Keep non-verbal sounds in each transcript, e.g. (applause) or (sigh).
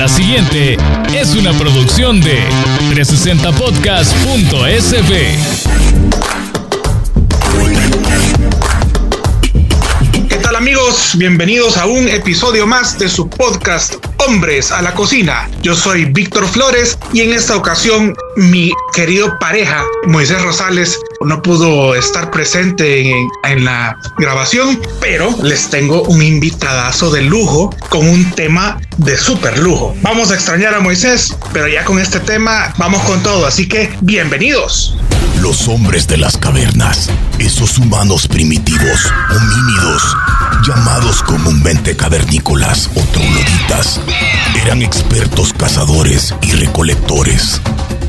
La siguiente es una producción de 360podcast.sb. amigos? Bienvenidos a un episodio más de su podcast Hombres a la Cocina. Yo soy Víctor Flores y en esta ocasión mi querido pareja Moisés Rosales no pudo estar presente en, la grabación, pero les tengo un invitadazo de lujo con un tema de súper lujo. Vamos a extrañar a Moisés, pero ya con este tema vamos con todo, así que bienvenidos. Los hombres de las cavernas, esos humanos primitivos, homínidos, llamados comúnmente cavernícolas o trogloditas, eran expertos cazadores y recolectores.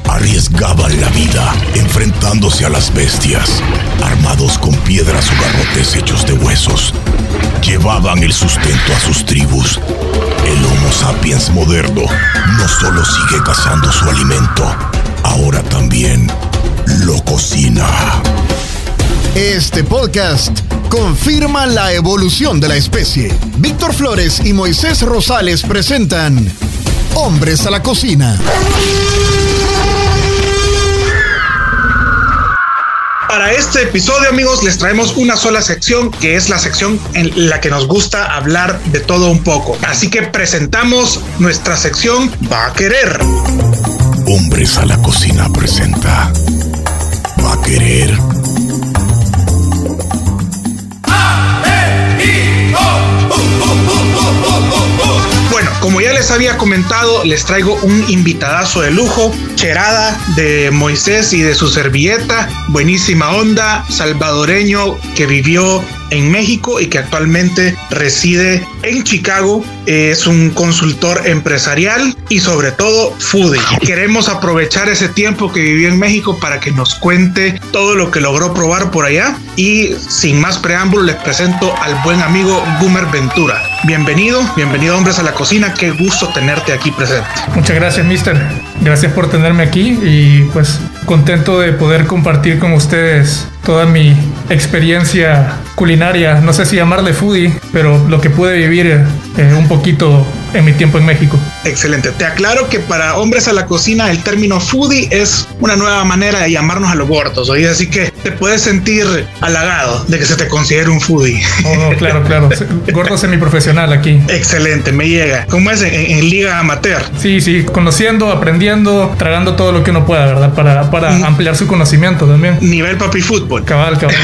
Arriesgaban la vida enfrentándose a las bestias, armados con piedras o garrotes hechos de huesos. Llevaban el sustento a sus tribus. El Homo sapiens moderno no solo sigue cazando su alimento, ahora también lo cocina. Este podcast confirma la evolución de la especie. Víctor Flores y Moisés Rosales presentan Hombres a la Cocina. Para este episodio, amigos, les traemos una sola sección, que es la sección en la que nos gusta hablar de todo un poco. Así que presentamos nuestra sección Va a querer. Hombres a la Cocina presenta Va a querer. Bueno, como ya les había comentado, les traigo un invitadazo de lujo, Cherada de Moisés y de su servilleta, buenísima onda, salvadoreño que vivió en México y que actualmente reside en Chicago. Es un consultor empresarial y sobre todo foodie. Queremos aprovechar ese tiempo que vivió en México para que nos cuente todo lo que logró probar por allá. Y sin más preámbulo les presento al buen amigo Gumer Ventura. Bienvenido, bienvenido hombres a la cocina. Qué gusto tenerte aquí presente. Muchas gracias, mister. Gracias por tenerme aquí y pues contento de poder compartir con ustedes toda mi experiencia culinaria, no sé si llamarle foodie, pero lo que pude vivir eh, un poquito en mi tiempo en México. Excelente. Te aclaro que para hombres a la cocina el término foodie es una nueva manera de llamarnos a los gordos. Oye, así que te puedes sentir halagado de que se te considere un foodie. Oh, claro, claro. (laughs) Gordo semiprofesional aquí. Excelente, me llega. ¿Cómo es en, liga amateur? Sí, sí, conociendo, aprendiendo, tragando todo lo que uno pueda, ¿verdad? Para, para mm. ampliar su conocimiento también. Nivel papi fútbol. Cabal, cabal.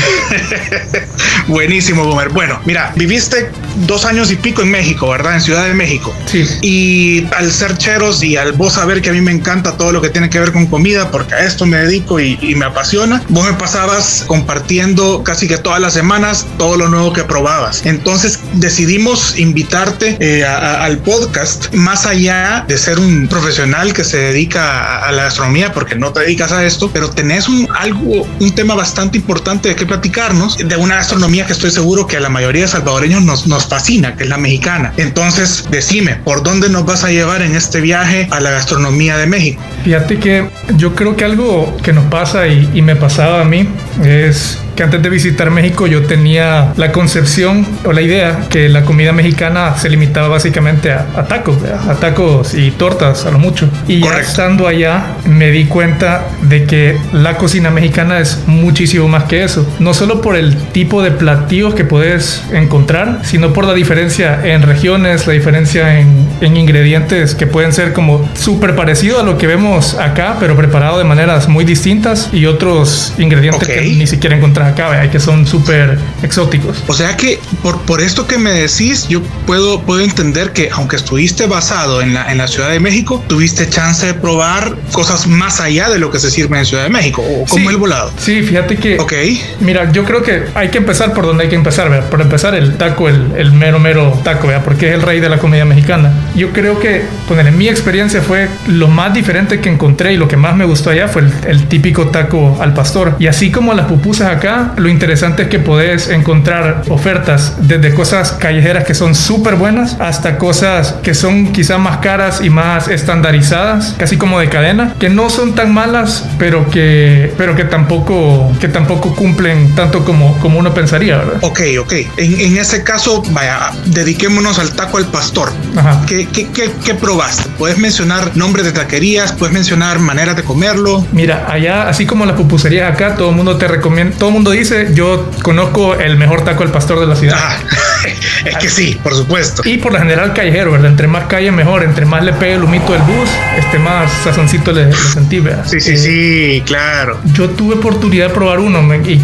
(laughs) Buenísimo, Gomer. Bueno, mira, viviste dos años y pico en México, ¿verdad? En Ciudad de México. Sí. Y al ser cheros y al vos saber que a mí me encanta todo lo que tiene que ver con comida, porque a esto me dedico y, me apasiona, vos me pasabas compartiendo casi que todas las semanas todo lo nuevo que probabas. Entonces decidimos invitarte eh, al podcast más allá de ser un profesional que se dedica a, la gastronomía, porque no te dedicas a esto, pero tenés un algo, un tema bastante importante de que platicarnos de una gastronomía que estoy seguro que a la mayoría de salvadoreños nos, nos fascina, que es la mexicana. Entonces, decime, ¿por dónde nos vas a llevar en este viaje a la gastronomía de México? Fíjate que yo creo que algo que nos pasa y, y me pasaba a mí es que antes de visitar México yo tenía la concepción o la idea que la comida mexicana se limitaba básicamente a, tacos, a tacos y tortas a lo mucho. Y ya estando allá me di cuenta de que la cocina mexicana es muchísimo más que eso. No solo por el tipo de platillos que puedes encontrar, sino por la diferencia en regiones, la diferencia en, ingredientes que pueden ser como súper parecido a lo que vemos acá, pero preparado de maneras muy distintas y otros ingredientes que ni siquiera encontrar acá, hay que son súper exóticos. O sea que por, por esto que me decís, yo puedo, puedo entender que aunque estuviste basado en la, en la Ciudad de México, tuviste chance de probar cosas más allá de lo que se sirve en Ciudad de México, o como el volado. Sí, fíjate que... Ok. Mira, yo creo que hay que empezar por donde hay que empezar, ¿verdad? Por empezar el taco, el, el mero, mero taco, ¿verdad? Porque es el rey de la comida mexicana. Yo creo que, pues en mi experiencia fue lo más diferente que encontré y lo que más me gustó allá fue el, el típico taco al pastor. Y así como las pupusas acá, acá lo interesante es que podés encontrar ofertas desde cosas callejeras que son súper buenas hasta cosas que son quizá más caras y más estandarizadas, casi como de cadena, que no son tan malas, pero que, pero que tampoco, que tampoco cumplen tanto como, como uno pensaría, ¿verdad? Ok, ok. En, en ese caso, vaya, dediquémonos al taco al pastor. Ajá. ¿Qué, qué, qué, qué probaste? ¿Puedes mencionar nombres de taquerías? ¿Puedes mencionar maneras de comerlo? Mira, allá, así como las pupuserías acá, todo el mundo te recomienda, todo mundo dice, yo conozco el mejor taco al pastor de la ciudad. Ah, (laughs) es que sí, por supuesto. Y por lo general callejero, ¿verdad? Entre más calle mejor, entre más le pegue el humito del bus, este más sazoncito le, le sentí, ¿verdad? Sí, sí, Eh, sí, claro. Yo tuve oportunidad de probar uno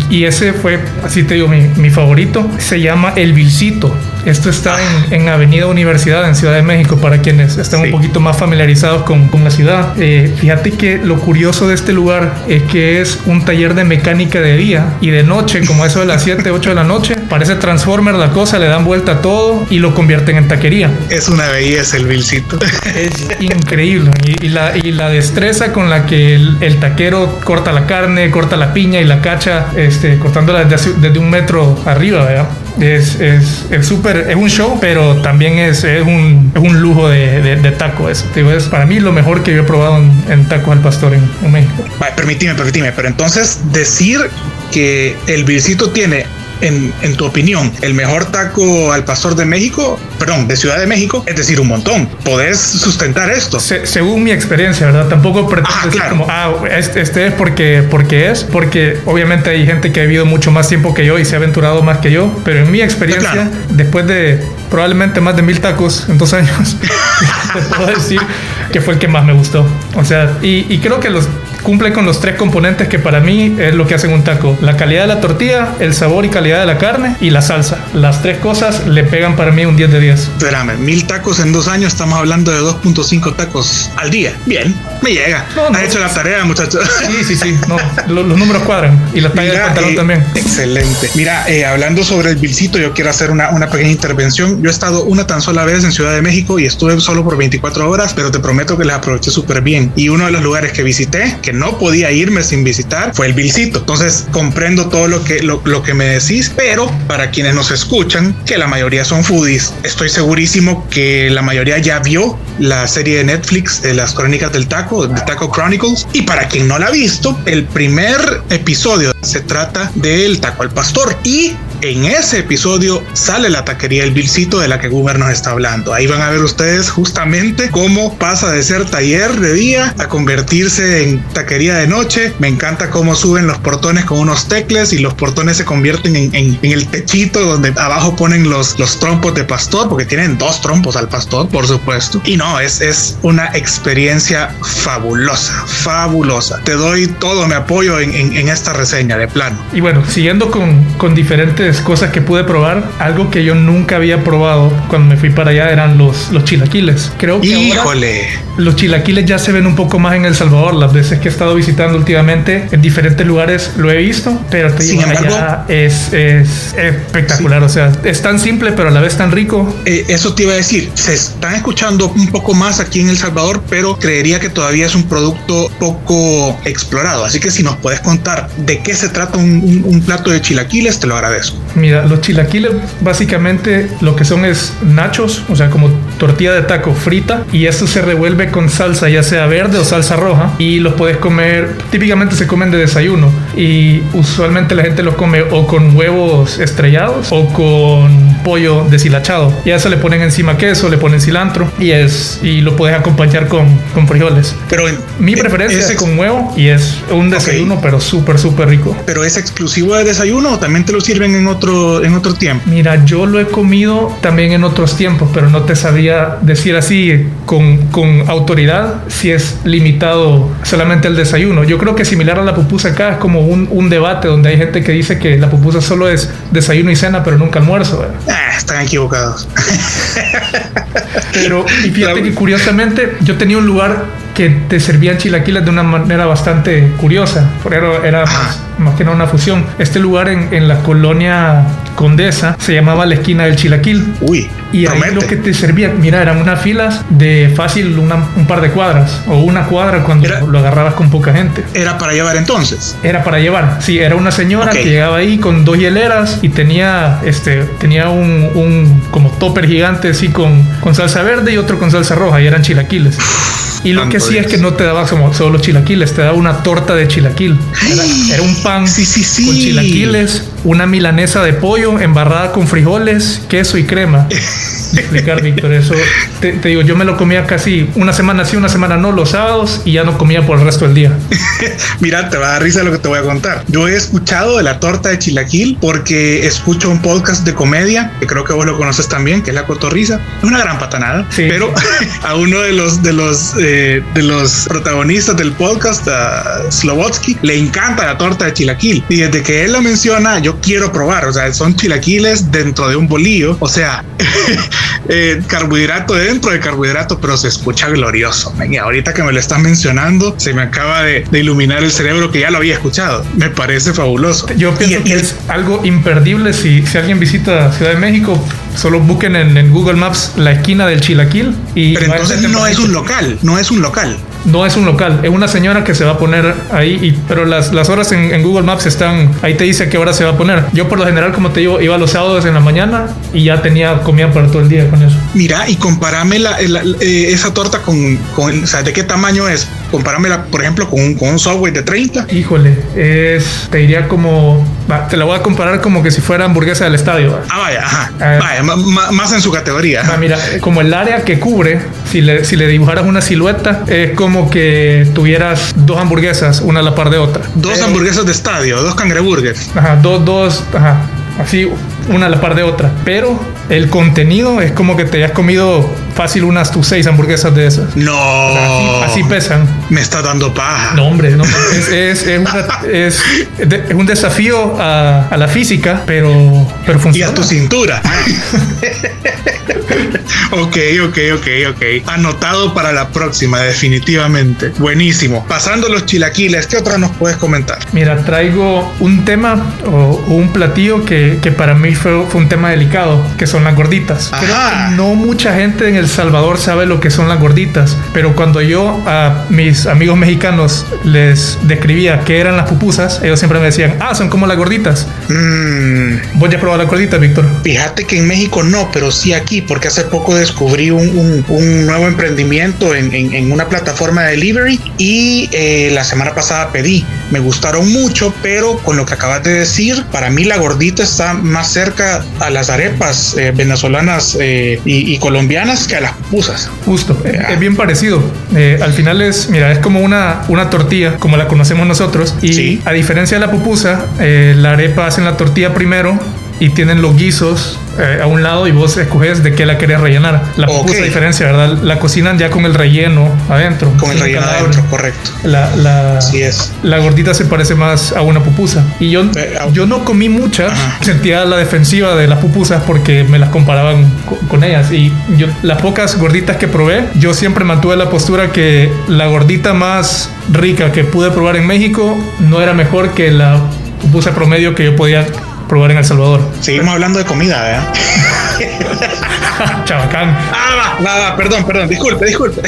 y ese fue, así te digo, mi, mi favorito. Se llama El Vilcito. Esto está en, en Avenida Universidad, en Ciudad de México, para quienes están Sí. un poquito más familiarizados con, con la ciudad. Eh, fíjate que lo curioso de este lugar es que es un taller de mecánica de día y de noche, como eso de las (laughs) 7, 8 de la noche. Parece Transformer la cosa, le dan vuelta a todo y lo convierten en taquería. Es una belleza el vilcito. Es (laughs) increíble. Y, y la, y la destreza con la que el, el taquero corta la carne, corta la piña y la cacha, este, cortándola desde, desde un metro arriba, ¿verdad? Es es es súper, es, un show, pero también es, es, un, es un lujo de, de, de taco. Te digo, es para mí lo mejor que yo he probado en, en tacos al pastor en, en México. Vale, permitime, permitime, pero entonces decir que el vilcito tiene, en, en tu opinión, el mejor taco al pastor de México, perdón, de Ciudad de México, es decir, un montón. ¿Podés sustentar esto? Se- según mi experiencia, ¿verdad? Tampoco pretendo Ah, decir claro. como, ah, este, este es porque, porque es, porque obviamente hay gente que ha vivido mucho más tiempo que yo y se ha aventurado más que yo, pero en mi experiencia, Claro. después de probablemente más de mil tacos en dos (laughs) años, (laughs) te puedo decir que fue el que más me gustó. O sea, y, y creo que los cumple con los tres componentes que para mí es lo que hacen un taco. La calidad de la tortilla, el sabor y calidad de la carne y la salsa. Las tres cosas le pegan para mí un 10 de 10. Espérame, mil tacos en dos años, estamos hablando de 2.5 tacos al día. Bien, me llega. No, no. Has hecho la tarea, muchachos. Sí, sí, sí. No, lo- los números cuadran. Y la talla del Mira, pantalón eh, también. Excelente. Mira, eh, hablando sobre el Vilcito, yo quiero hacer una, una pequeña intervención. Yo he estado una tan sola vez en Ciudad de México y estuve solo por 24 horas, pero te prometo que las aproveché súper bien. Y uno de los lugares que visité, que no podía irme sin visitar, fue el Vilcito. Entonces comprendo todo lo que, lo, lo que me decís, pero para quienes nos escuchan, que la mayoría son foodies, estoy segurísimo que la mayoría ya vio la serie de Netflix de las crónicas del taco, de Taco Chronicles. Y para quien no la ha visto, el primer episodio se trata del taco al pastor. Y en ese episodio sale la taquería El Vilcito de la que Goomer nos está hablando. Ahí van a ver ustedes justamente cómo pasa de ser taller de día a convertirse en taquería de noche. Me encanta cómo suben los portones con unos tecles y los portones se convierten en, el techito donde abajo ponen los, los trompos de pastor, porque tienen dos trompos al pastor, por supuesto. Y no, es, es una experiencia fabulosa, fabulosa. Te doy todo mi apoyo en- en esta reseña de plano. Y bueno, siguiendo con, con diferentes cosas que pude probar, algo que yo nunca había probado cuando me fui para allá eran los, los chilaquiles. Creo que ahora Híjole. los chilaquiles ya se ven un poco más en El Salvador. Las veces que he estado visitando últimamente en diferentes lugares lo he visto, pero te digo, embargo- allá es, es espectacular. O sea, es tan simple, pero a la vez tan rico. Eh, eso te iba a decir, se están escuchando un poco más aquí en El Salvador, pero creería que todavía es un producto poco explorado. Así que si nos puedes contar de qué se trata un, un- un plato de chilaquiles, te lo agradezco. Mira, los chilaquiles básicamente lo que son es nachos, o sea, como tortilla de taco frita, y eso se revuelve con salsa, ya sea verde o salsa roja, y los puedes comer, típicamente se comen de desayuno, y usualmente la gente los come o con huevos estrellados o con pollo deshilachado, y a eso le ponen encima queso, le ponen cilantro, y es y lo puedes acompañar con, con frijoles. Pero en- Mi eh, preferencia es con huevo y es un desayuno, pero súper, súper rico. pero es exclusivo de desayuno o también te lo sirven en otro en otro tiempo. Mira, yo lo he comido también en otros tiempos, pero no te sabría decir así con, con autoridad si es limitado solamente el desayuno. Yo creo que similar a la pupusa acá es como un, un debate donde hay gente que dice que la pupusa solo es desayuno y cena, pero nunca almuerzo. Ah, están equivocados. Pero y fíjate que curiosamente yo tenía un lugar que te servían chilaquiles de una manera bastante curiosa. Por eso era más, más que nada una fusión. Este lugar en, en la colonia Condesa se llamaba la esquina del chilaquil. Uy, Y ahí promete. lo que te servían, mira, eran unas filas de fácil una- un par de cuadras o una cuadra cuando Era- lo agarrabas con poca gente. Era para llevar entonces. Era para llevar. Sí, era una señora Ok. que llegaba ahí con dos hieleras y tenía este tenía un, un como topper gigante así con, con salsa verde y otro con salsa roja y eran chilaquiles. Y lo que sí es que no te daba como solo chilaquiles, te daba una torta de chilaquil. Era, era un pan Sí, sí, sí. con chilaquiles, una milanesa de pollo embarrada con frijoles, queso y crema. (laughs) Explicar, Víctor, eso te, te digo, yo me lo comía casi una semana sí, una semana no, los sábados y ya no comía por el resto del día. (laughs) Mira, te va a dar risa lo que te voy a contar. Yo he escuchado de la torta de chilaquil porque escucho un podcast de comedia, que creo que vos lo conoces también, que es La Cotorrisa. Es una gran patanada, Sí. pero (laughs) a uno de los, de los, eh, de los protagonistas del podcast, a Slovotsky, le encanta la torta de chilaquil. Y desde que él lo menciona, yo quiero probar. O sea, son chilaquiles dentro de un bolillo. O sea, (laughs) eh, carbohidrato dentro de carbohidrato, pero se escucha glorioso. Y ahorita que me lo están mencionando, se me acaba de, de iluminar el cerebro que ya lo había escuchado. Me parece fabuloso. Yo pienso Y- que y- es algo imperdible si, si alguien visita Ciudad de México, solo busquen en, en Google Maps la esquina del Chilaquil y Pero entonces no es un local, no es un local. No es un local, es una señora que se va a poner ahí, y, pero las, las horas en, en Google Maps están, ahí te dice qué hora se va a poner. Yo por lo general, como te digo, iba los sábados en la mañana y ya tenía comida para todo el día con eso. Mira, y compárame la, la- eh, esa torta con, con, o sea, ¿de qué tamaño es? Comparámela, por ejemplo, con un, con un Subway de 30. Híjole, es, te diría como, va, te la voy a comparar como que si fuera hamburguesa del estadio. va. Ah, vaya, ajá. Eh. vaya, ma- más en su categoría. Ah, mira, como el área que cubre, si le, si le dibujaras una silueta, es como que tuvieras dos hamburguesas, una a la par de otra. Dos Pero- hamburguesas de estadio, dos cangreburgers. Ajá, dos, dos, ajá, así, una a la par de otra. Pero el contenido es como que te has comido fácil unas tus seis hamburguesas de esas. No. Así, así pesan. Me está dando paja. No, hombre, no. (laughs) Es, es, es, una- es- un desafío a, a la física, pero, pero Y funciona. a tu cintura. (laughs) ok, ok, ok, ok. Anotado para la próxima, definitivamente. Buenísimo. Pasando los chilaquiles, ¿qué otra nos puedes comentar? Mira, traigo un tema o, o un platillo que, que para mí fue, fue un tema delicado, que son las gorditas. Creo Ajá. que no mucha gente en El Salvador sabe lo que son las gorditas, pero cuando yo a mis amigos mexicanos les describía qué eran las pupusas, ellos siempre me decían, ah, son como las gorditas. Mm, ¿Vos ya probado las gorditas, Víctor? Fíjate que en México no, pero sí aquí, porque hace poco descubrí un, un- un nuevo emprendimiento en, en- en una plataforma de delivery y eh, la semana pasada pedí. Me gustaron mucho, pero con lo que acabas de decir, para mí la gordita está más cerca a las arepas eh, venezolanas eh, y, y colombianas que a las pupusas. Justo, eh, es bien parecido. Eh, al final es, mira, es como una, una tortilla, como la conocemos nosotros. Y Sí. a diferencia de la pupusa, eh, la arepa hacen la tortilla primero y tienen los guisos eh, a un lado y vos escoges de qué la querés rellenar. La pupusa, Ok. a diferencia, ¿verdad? La cocinan ya con el relleno adentro. Con el relleno adentro, correcto. La, la, Así es. la gordita se parece más a una pupusa. Y yo, Eh, yo no comí muchas. Ajá. Sentía la defensiva de las pupusas porque me las comparaban co- con, ellas. Y yo, las pocas gorditas que probé, yo siempre mantuve la postura que la gordita más rica que pude probar en México no era mejor que la pupusa promedio que yo podía probar en El Salvador. Seguimos hablando de comida, ¿verdad? (laughs) Chabacán. Ah, va, va, va, perdón, perdón, disculpe, disculpe.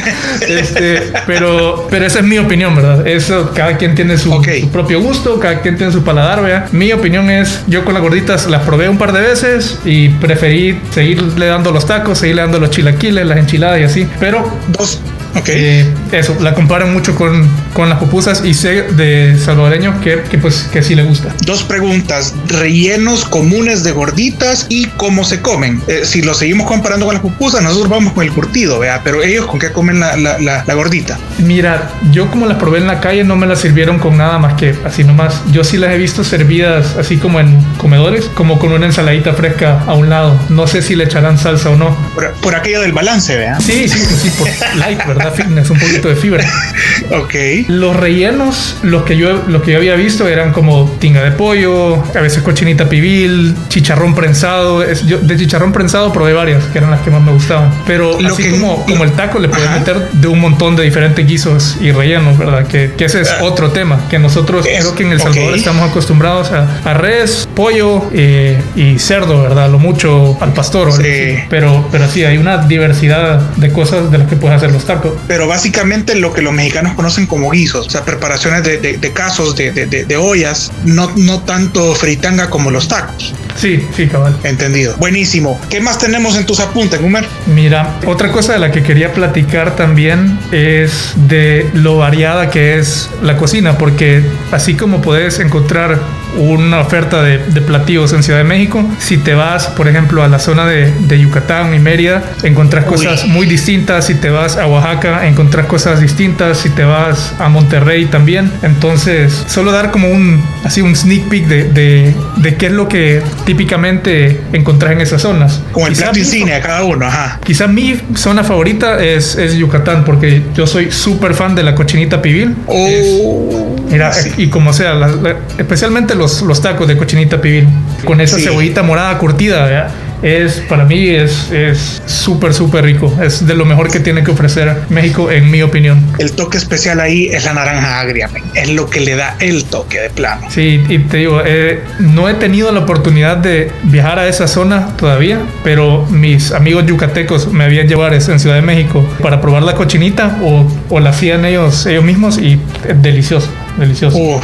Este, pero, pero esa es mi opinión, ¿verdad? Eso, cada quien tiene su propio gusto, cada quien tiene su paladar, ¿verdad? Mi opinión es, yo con las gorditas las probé un par de veces y preferí seguirle dando los tacos, seguirle dando los chilaquiles, las enchiladas y así. Pero Dos. Ok. eh, eso, la comparan mucho con, con las pupusas y sé de salvadoreños que, que pues que sí le gusta. Dos preguntas, rellenos comunes de gorditas y cómo se comen. Eh, si lo seguimos comparando con las pupusas, nosotros vamos con el curtido, vea, pero ellos con qué comen la, la- la- la gordita. Mira, yo como las probé en la calle no me las sirvieron con nada más que así nomás. Yo sí las he visto servidas así como en comedores, como con una ensaladita fresca a un lado. No sé si le echarán salsa o no. Por, por aquello del balance, vea. Sí, sí, sí, sí, por (laughs) light, ¿verdad? ¿Verdad? Fitness, un poquito de fibra. (laughs) ok. Los rellenos, los que yo, lo que yo había visto eran como tinga de pollo, a veces cochinita pibil, chicharrón prensado. Es- yo, de chicharrón prensado probé varias, que eran las que más me gustaban. Pero Lo así que- como, como el taco le puedes meter de un montón de diferentes guisos y rellenos, ¿verdad? Que, que ese es otro tema, que nosotros Es- creo que en El Salvador ok. estamos acostumbrados a, a res, pollo eh, y cerdo, ¿verdad? Lo mucho al pastor. Sí. Pero, pero sí, hay una diversidad de cosas de las que puedes hacer los tacos. Pero básicamente lo que los mexicanos conocen como guisos, o sea, preparaciones de, de- de casos, de, de- ollas, no, no tanto fritanga como los tacos. Sí, sí, cabal. Entendido. Buenísimo. ¿Qué más tenemos en tus apuntes, Gumer? Mira, otra cosa de la que quería platicar también es de lo variada que es la cocina, porque así como puedes encontrar una oferta de, de platillos en Ciudad de México, si te vas, por ejemplo, a la zona de, de Yucatán y Mérida, encontrás Uy. cosas muy distintas, si te vas a Oaxaca, encontrás cosas distintas, si te vas a Monterrey también, entonces solo dar como un, así un sneak peek de, de, de qué es lo que típicamente encontrás en esas zonas. Como el Quizá plato mi- insignia de cada uno, ajá. Quizá mi zona favorita es, es Yucatán, porque yo soy súper fan de la cochinita pibil. Oh, Mira, sí. y como sea, la- la- especialmente los, los tacos de cochinita pibil, con esa Sí. cebollita morada curtida, ¿verdad? es para mí es es súper, súper rico. Es de lo mejor que tiene que ofrecer México, en mi opinión. El toque especial ahí es la naranja agria, es lo que le da el toque de plano. Sí, y te digo, eh, no he tenido la oportunidad de viajar a esa zona todavía, pero mis amigos yucatecos me habían llevado en Ciudad de México para probar la cochinita o, o la hacían ellos, ellos mismos y es delicioso, delicioso. Uf,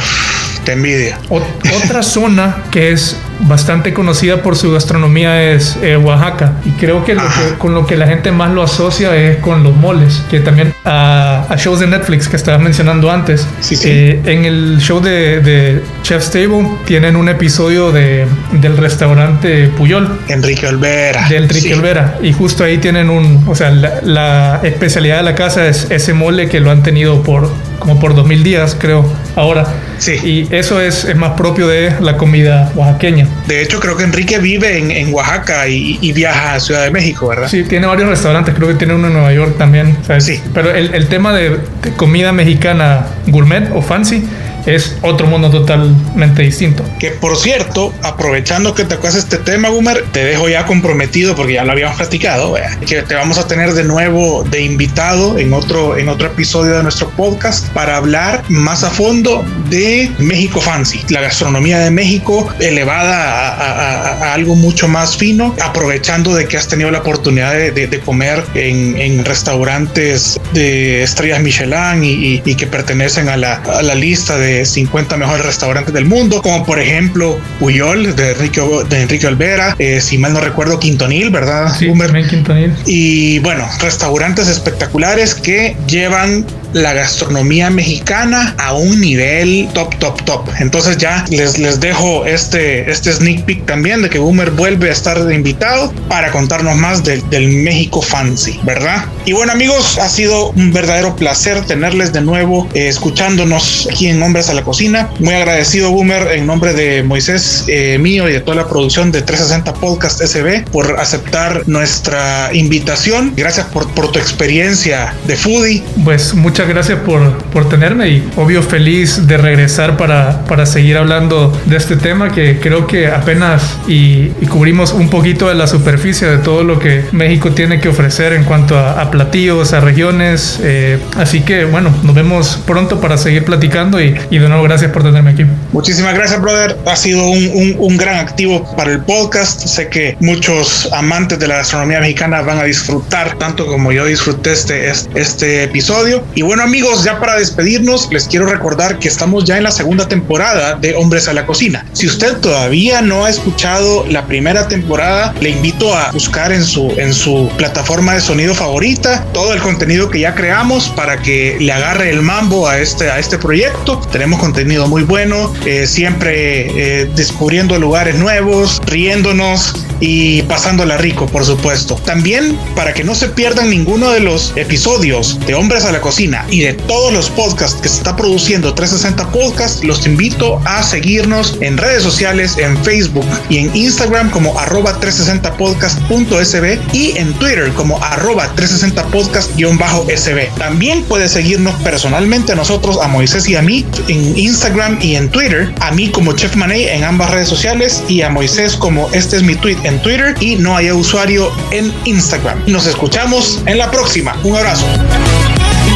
te envidia. Ot- otra zona que es bastante conocida por su gastronomía es eh, Oaxaca y creo que, lo que con lo que la gente más lo asocia es con los moles que también a, a shows de Netflix que estabas mencionando antes Sí, sí. eh, en el show de, de Chef's Table tienen un episodio de, del restaurante Puyol Enrique Olvera. del Enrique Sí. Olvera y justo ahí tienen un o sea la, la especialidad de la casa es ese mole que lo han tenido por como por 2000 días creo ahora Sí. y eso es, es más propio de la comida oaxaqueña De hecho, creo que Enrique vive en, en Oaxaca y, y viaja a Ciudad de México, ¿verdad? sí tiene varios restaurantes creo que tiene uno en Nueva York también ¿sabes? Sí. pero el, el tema de, de comida mexicana gourmet o fancy es otro mundo totalmente distinto Que por cierto, aprovechando que te tocas este tema, Boomer, te dejo ya comprometido porque ya lo habíamos platicado, ¿verdad? que te vamos a tener de nuevo de invitado en otro, en otro episodio de nuestro podcast para hablar más a fondo de México Fancy, la gastronomía de México elevada a, algo mucho más fino, aprovechando de que has tenido la oportunidad de, comer en, restaurantes de estrellas Michelin y que pertenecen a la, a la lista de 50 mejores restaurantes del mundo, como por ejemplo Puyol de Enrique, de Enrique Olvera, eh, si mal no recuerdo Quintonil, ¿verdad? sí Quintonil Y bueno, restaurantes espectaculares que llevan la gastronomía mexicana a un nivel top, top, top. Entonces ya les, les dejo este, este sneak peek también de que Boomer vuelve a estar de invitado para contarnos más del, del México Fancy, ¿verdad? Y bueno amigos, ha sido un verdadero placer tenerles de nuevo eh, escuchándonos aquí en Hombres a la Cocina. Muy agradecido Boomer en nombre de Moisés eh, mío y de toda la producción de 360 Podcast SB por aceptar nuestra invitación. Gracias por, por tu experiencia de foodie. Pues muchas gracias por, por tenerme y obvio feliz de regresar para, para seguir hablando de este tema que creo que apenas y, y cubrimos un poquito de la superficie de todo lo que México tiene que ofrecer en cuanto a, a platillos, a regiones. eh, así que bueno, nos vemos pronto para seguir platicando y, y de nuevo gracias por tenerme aquí. Muchísimas gracias, brother. Ha sido un, un- un gran activo para el podcast. Sé que muchos amantes de la gastronomía mexicana van a disfrutar tanto como yo disfruté este, este episodio. Y bueno, amigos, ya para despedirnos, les quiero recordar que estamos ya en la segunda temporada de Hombres a la Cocina. Si usted todavía no ha escuchado la primera temporada, le invito a buscar en su, en su plataforma de sonido favorita todo el contenido que ya creamos para que le agarre el mambo a este, a este proyecto. Tenemos contenido muy bueno, eh, siempre eh, descubriendo lugares nuevos, riéndonos y pasándola rico, por supuesto. También para que no se pierdan ninguno de los episodios de Hombres a la Cocina y de todos los podcasts que se está produciendo 360 Podcast, los invito a seguirnos en redes sociales, en Facebook y en Instagram como arroba 360podcast.sb y en Twitter como arroba 360podcast-sb. También puedes seguirnos personalmente a nosotros, a Moisés y a mí, en Instagram y en Twitter, a mí como Chef Maney en ambas redes sociales y a Moisés como este es mi tweet en Twitter y no hay usuario en Instagram. Nos escuchamos en la próxima. Un abrazo.